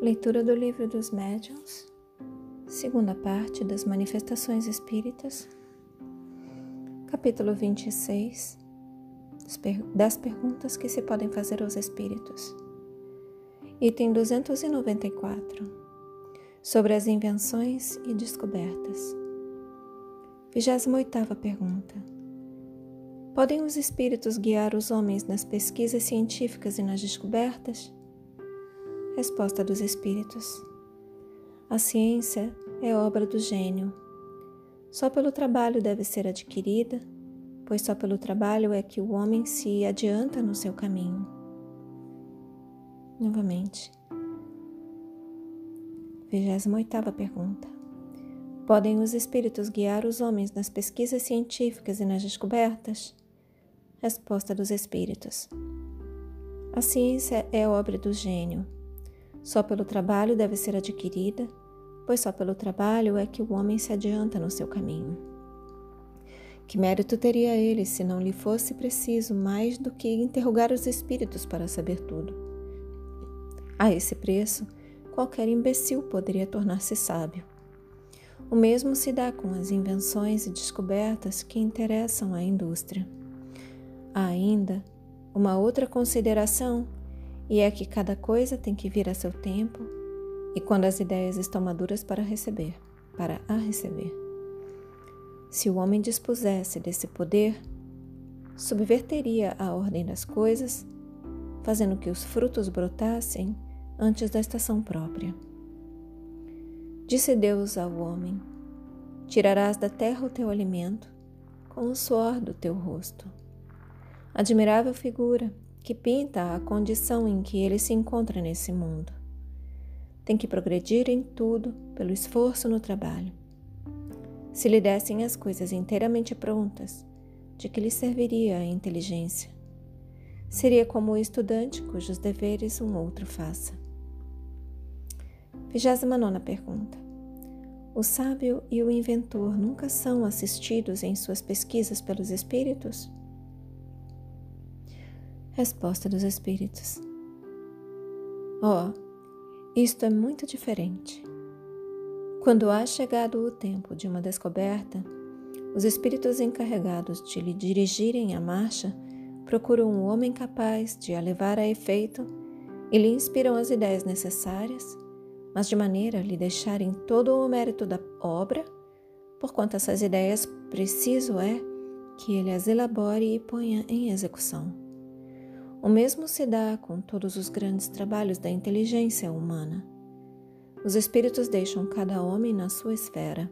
Leitura do Livro dos Médiuns, segunda parte das Manifestações Espíritas, capítulo 26, das perguntas que se podem fazer aos Espíritos, item 294, sobre as invenções e descobertas. 28 pergunta. Podem os Espíritos guiar os homens nas pesquisas científicas e nas descobertas? Resposta dos Espíritos: A ciência é obra do gênio. Só pelo trabalho deve ser adquirida, pois só pelo trabalho é que o homem se adianta no seu caminho. Novamente. 28 pergunta. Podem os espíritos guiar os homens nas pesquisas científicas e nas descobertas? Resposta dos espíritos. A ciência é obra do gênio. Só pelo trabalho deve ser adquirida, pois só pelo trabalho é que o homem se adianta no seu caminho. Que mérito teria ele se não lhe fosse preciso mais do que interrogar os espíritos para saber tudo? A esse preço, qualquer imbecil poderia tornar-se sábio. O mesmo se dá com as invenções e descobertas que interessam à indústria. Há ainda uma outra consideração e é que cada coisa tem que vir a seu tempo e quando as ideias estão maduras para receber, para a receber. Se o homem dispusesse desse poder, subverteria a ordem das coisas, fazendo que os frutos brotassem antes da estação própria. Disse Deus ao homem: Tirarás da terra o teu alimento com o suor do teu rosto. Admirável figura que pinta a condição em que ele se encontra nesse mundo. Tem que progredir em tudo pelo esforço no trabalho. Se lhe dessem as coisas inteiramente prontas, de que lhe serviria a inteligência? Seria como o estudante cujos deveres um outro faça. 29 pergunta. O sábio e o inventor nunca são assistidos em suas pesquisas pelos espíritos? Resposta dos Espíritos: Oh, isto é muito diferente. Quando há chegado o tempo de uma descoberta, os espíritos encarregados de lhe dirigirem a marcha procuram um homem capaz de a levar a efeito e lhe inspiram as ideias necessárias, mas de maneira a lhe deixarem todo o mérito da obra, porquanto essas ideias preciso é que ele as elabore e ponha em execução. O mesmo se dá com todos os grandes trabalhos da inteligência humana. Os espíritos deixam cada homem na sua esfera.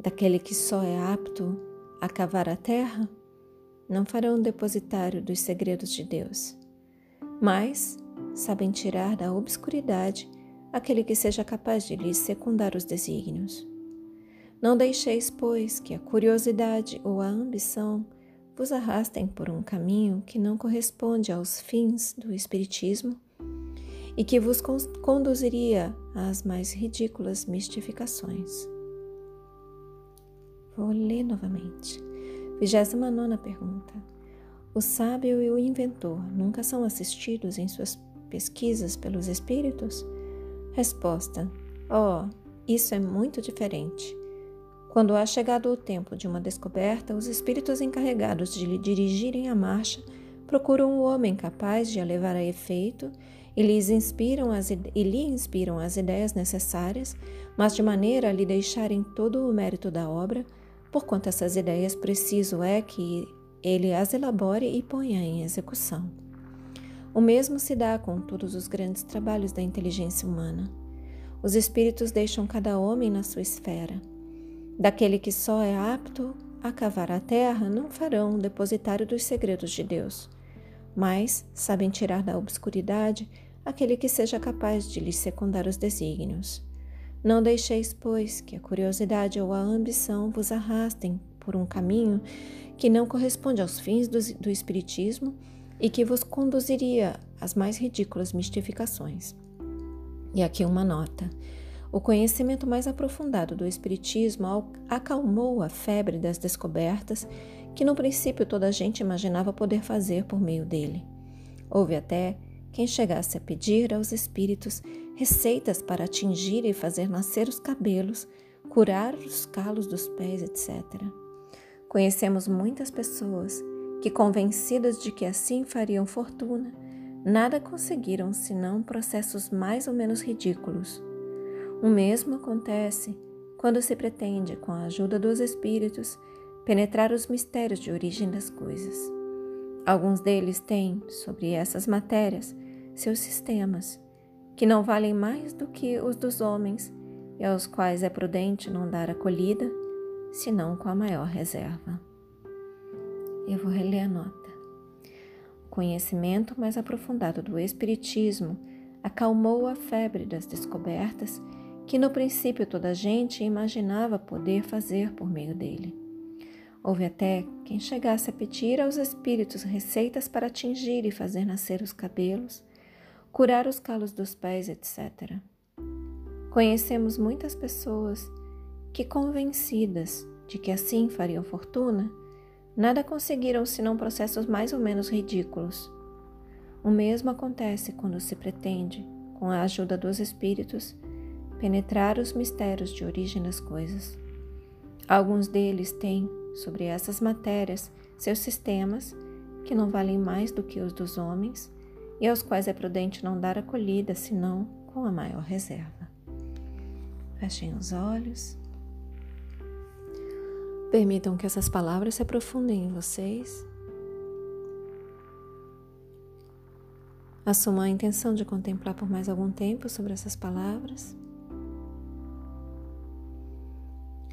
Daquele que só é apto a cavar a terra, não farão depositário dos segredos de Deus, mas sabem tirar da obscuridade aquele que seja capaz de lhes secundar os desígnios. Não deixeis, pois, que a curiosidade ou a ambição vos arrastem por um caminho que não corresponde aos fins do Espiritismo e que vos conduziria às mais ridículas mistificações. Vou ler novamente. 29 pergunta. O sábio e o inventor nunca são assistidos em suas pesquisas pelos espíritos? Resposta: Oh, isso é muito diferente. Quando há chegado o tempo de uma descoberta, os espíritos encarregados de lhe dirigirem a marcha procuram o homem capaz de a levar a efeito e, lhes inspiram as, e lhe inspiram as ideias necessárias, mas de maneira a lhe deixarem todo o mérito da obra, porquanto essas ideias preciso é que ele as elabore e ponha em execução. O mesmo se dá com todos os grandes trabalhos da inteligência humana. Os espíritos deixam cada homem na sua esfera. Daquele que só é apto a cavar a terra, não farão depositário dos segredos de Deus, mas sabem tirar da obscuridade aquele que seja capaz de lhes secundar os desígnios. Não deixeis, pois, que a curiosidade ou a ambição vos arrastem por um caminho que não corresponde aos fins do, do Espiritismo e que vos conduziria às mais ridículas mistificações. E aqui uma nota. O conhecimento mais aprofundado do Espiritismo acalmou a febre das descobertas que no princípio toda a gente imaginava poder fazer por meio dele. Houve até quem chegasse a pedir aos espíritos receitas para atingir e fazer nascer os cabelos, curar os calos dos pés, etc. Conhecemos muitas pessoas que, convencidas de que assim fariam fortuna, nada conseguiram senão processos mais ou menos ridículos. O mesmo acontece quando se pretende, com a ajuda dos espíritos, penetrar os mistérios de origem das coisas. Alguns deles têm, sobre essas matérias, seus sistemas que não valem mais do que os dos homens e aos quais é prudente não dar acolhida, senão com a maior reserva. Eu vou reler a nota. O conhecimento mais aprofundado do Espiritismo acalmou a febre das descobertas que no princípio toda a gente imaginava poder fazer por meio dele. Houve até quem chegasse a pedir aos espíritos receitas para atingir e fazer nascer os cabelos, curar os calos dos pés, etc. Conhecemos muitas pessoas que, convencidas de que assim fariam fortuna, nada conseguiram senão processos mais ou menos ridículos. O mesmo acontece quando se pretende, com a ajuda dos espíritos, penetrar os mistérios de origem das coisas. Alguns deles têm, sobre essas matérias, seus sistemas, que não valem mais do que os dos homens, e aos quais é prudente não dar acolhida, senão com a maior reserva. Fechem os olhos. Permitam que essas palavras se aprofundem em vocês. Assumam a intenção de contemplar por mais algum tempo sobre essas palavras.